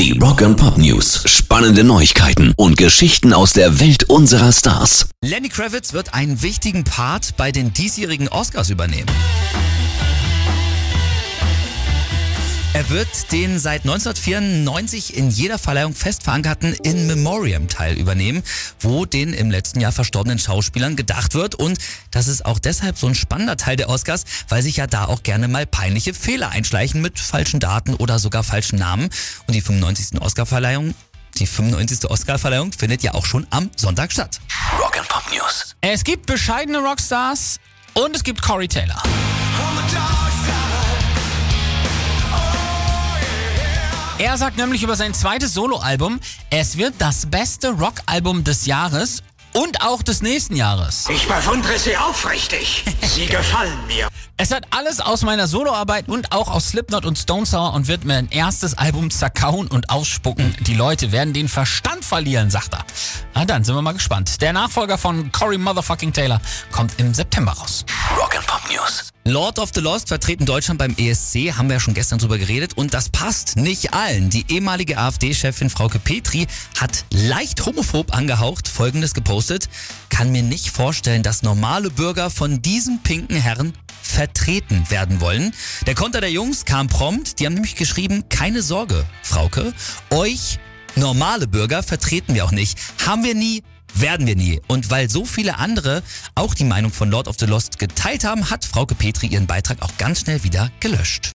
Die Rock and Pop News. Spannende Neuigkeiten und Geschichten aus der Welt unserer Stars. Lenny Kravitz wird einen wichtigen Part bei den diesjährigen Oscars übernehmen. Er wird den seit 1994 in jeder Verleihung fest verankerten In Memoriam Teil übernehmen, wo den im letzten Jahr verstorbenen Schauspielern gedacht wird. Und das ist auch deshalb so ein spannender Teil der Oscars, weil sich ja da auch gerne mal peinliche Fehler einschleichen mit falschen Daten oder sogar falschen Namen. Und die 95. Oscarverleihung die 95. Oscarverleihung findet ja auch schon am Sonntag statt. Rock and Pop News. Es gibt bescheidene Rockstars und es gibt Corey Taylor. Er sagt nämlich über sein zweites Soloalbum, es wird das beste Rockalbum des Jahres und auch des nächsten Jahres. Ich bewundere Sie aufrichtig. Sie gefallen mir. Es hat alles aus meiner Soloarbeit und auch aus Slipknot und Stone Sour und wird mein erstes Album zerkauen und ausspucken. Die Leute werden den Verstand verlieren, sagt er. Na dann sind wir mal gespannt. Der Nachfolger von Corey Motherfucking Taylor kommt im September raus. Rock and Pop News. Lord of the Lost vertreten Deutschland beim ESC, haben wir ja schon gestern drüber geredet und das passt nicht allen. Die ehemalige AfD-Chefin Frauke Petri hat leicht homophob angehaucht folgendes gepostet. Kann mir nicht vorstellen, dass normale Bürger von diesem pinken Herrn vertreten werden wollen. Der Konter der Jungs kam prompt, die haben nämlich geschrieben, keine Sorge, Frauke, euch normale Bürger vertreten wir auch nicht. Haben wir nie, werden wir nie. Und weil so viele andere auch die Meinung von Lord of the Lost geteilt haben, hat Frauke Petri ihren Beitrag auch ganz schnell wieder gelöscht.